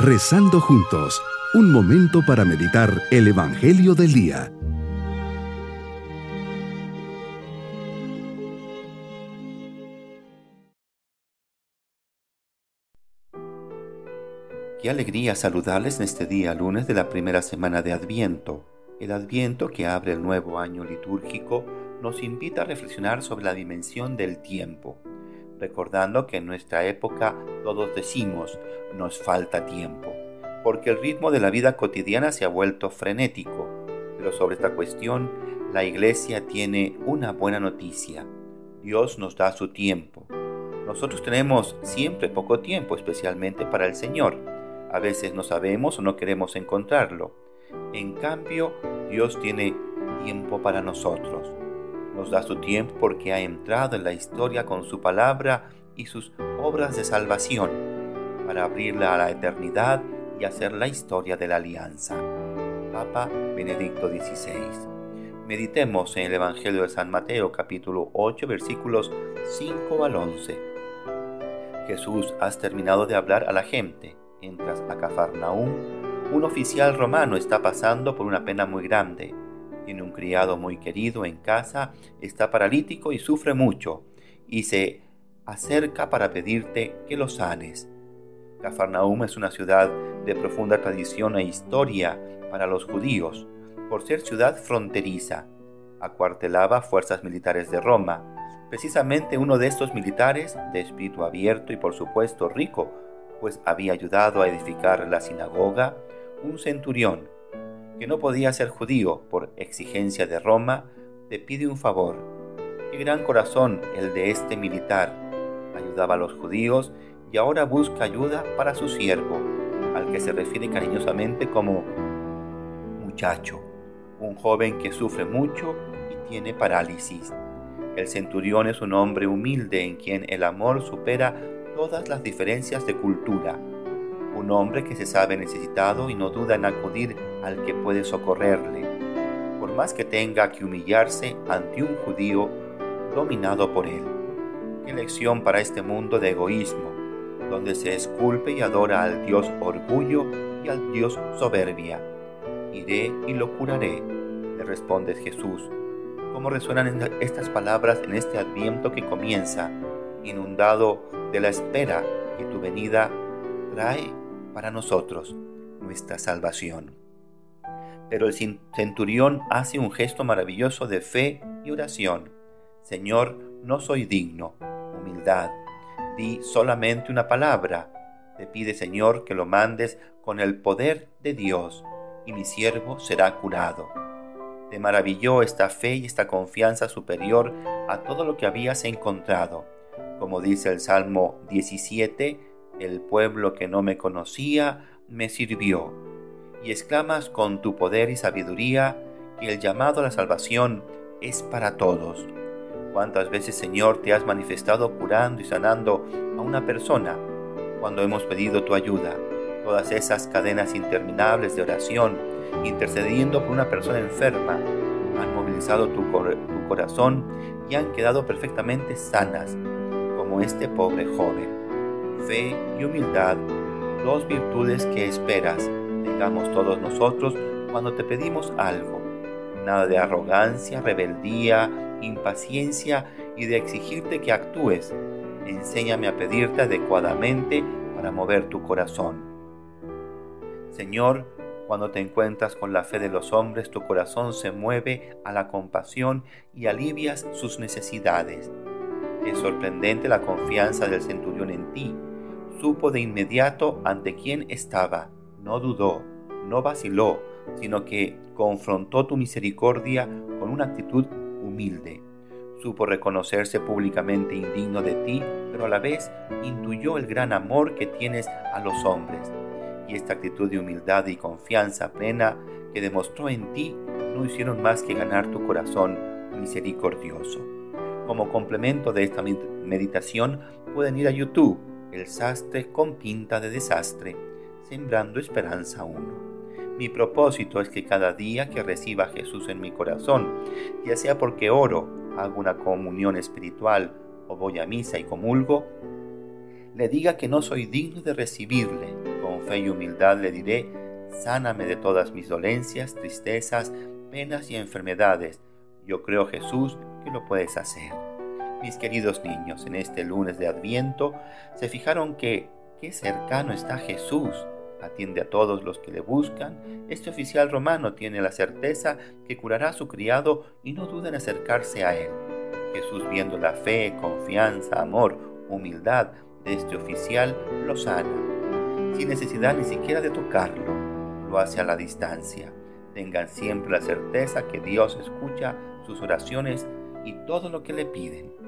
Rezando juntos, un momento para meditar el Evangelio del Día. Qué alegría saludarles en este día lunes de la primera semana de Adviento. El Adviento que abre el nuevo año litúrgico nos invita a reflexionar sobre la dimensión del tiempo, recordando que en nuestra época todos decimos nos falta tiempo, porque el ritmo de la vida cotidiana se ha vuelto frenético. Pero sobre esta cuestión, la Iglesia tiene una buena noticia. Dios nos da su tiempo. Nosotros tenemos siempre poco tiempo, especialmente para el Señor. A veces no sabemos o no queremos encontrarlo. En cambio, Dios tiene tiempo para nosotros nos da su tiempo porque ha entrado en la historia con su palabra y sus obras de salvación, para abrirla a la eternidad y hacer la historia de la alianza. Papa Benedicto XVI. Meditemos en el Evangelio de San Mateo capítulo 8 versículos 5 al 11. Jesús, has terminado de hablar a la gente. Entras a Cafarnaúm. Un oficial romano está pasando por una pena muy grande tiene un criado muy querido en casa, está paralítico y sufre mucho, y se acerca para pedirte que lo sanes. Cafarnaum es una ciudad de profunda tradición e historia para los judíos, por ser ciudad fronteriza. Acuartelaba fuerzas militares de Roma. Precisamente uno de estos militares, de espíritu abierto y por supuesto rico, pues había ayudado a edificar la sinagoga, un centurión, que no podía ser judío por exigencia de Roma, te pide un favor. Qué gran corazón el de este militar. Ayudaba a los judíos y ahora busca ayuda para su siervo, al que se refiere cariñosamente como muchacho, un joven que sufre mucho y tiene parálisis. El centurión es un hombre humilde en quien el amor supera todas las diferencias de cultura un hombre que se sabe necesitado y no duda en acudir al que puede socorrerle, por más que tenga que humillarse ante un judío dominado por él. Qué lección para este mundo de egoísmo, donde se esculpe y adora al Dios orgullo y al Dios soberbia. Iré y lo curaré, le responde Jesús. ¿Cómo resuenan estas palabras en este adviento que comienza, inundado de la espera que tu venida trae para nosotros nuestra salvación. Pero el centurión hace un gesto maravilloso de fe y oración. Señor, no soy digno. Humildad. Di solamente una palabra. Te pide, Señor, que lo mandes con el poder de Dios, y mi siervo será curado. Te maravilló esta fe y esta confianza superior a todo lo que habías encontrado. Como dice el Salmo 17, el pueblo que no me conocía me sirvió. Y exclamas con tu poder y sabiduría que el llamado a la salvación es para todos. ¿Cuántas veces, Señor, te has manifestado curando y sanando a una persona cuando hemos pedido tu ayuda? Todas esas cadenas interminables de oración, intercediendo por una persona enferma, han movilizado tu, tu corazón y han quedado perfectamente sanas, como este pobre joven fe y humildad, dos virtudes que esperas tengamos todos nosotros cuando te pedimos algo. Nada de arrogancia, rebeldía, impaciencia y de exigirte que actúes. Enséñame a pedirte adecuadamente para mover tu corazón. Señor, cuando te encuentras con la fe de los hombres, tu corazón se mueve a la compasión y alivias sus necesidades. Es sorprendente la confianza del centurión en ti supo de inmediato ante quién estaba, no dudó, no vaciló, sino que confrontó tu misericordia con una actitud humilde. Supo reconocerse públicamente indigno de ti, pero a la vez intuyó el gran amor que tienes a los hombres. Y esta actitud de humildad y confianza plena que demostró en ti no hicieron más que ganar tu corazón misericordioso. Como complemento de esta meditación pueden ir a YouTube el sastre con pinta de desastre, sembrando esperanza uno. Mi propósito es que cada día que reciba a Jesús en mi corazón, ya sea porque oro, hago una comunión espiritual o voy a misa y comulgo, le diga que no soy digno de recibirle con fe y humildad le diré, sáname de todas mis dolencias, tristezas, penas y enfermedades. Yo creo, Jesús, que lo puedes hacer. Mis queridos niños, en este lunes de Adviento, se fijaron que qué cercano está Jesús. Atiende a todos los que le buscan. Este oficial romano tiene la certeza que curará a su criado y no duda en acercarse a él. Jesús, viendo la fe, confianza, amor, humildad de este oficial, lo sana, sin necesidad ni siquiera de tocarlo. Lo hace a la distancia. Tengan siempre la certeza que Dios escucha sus oraciones y todo lo que le piden.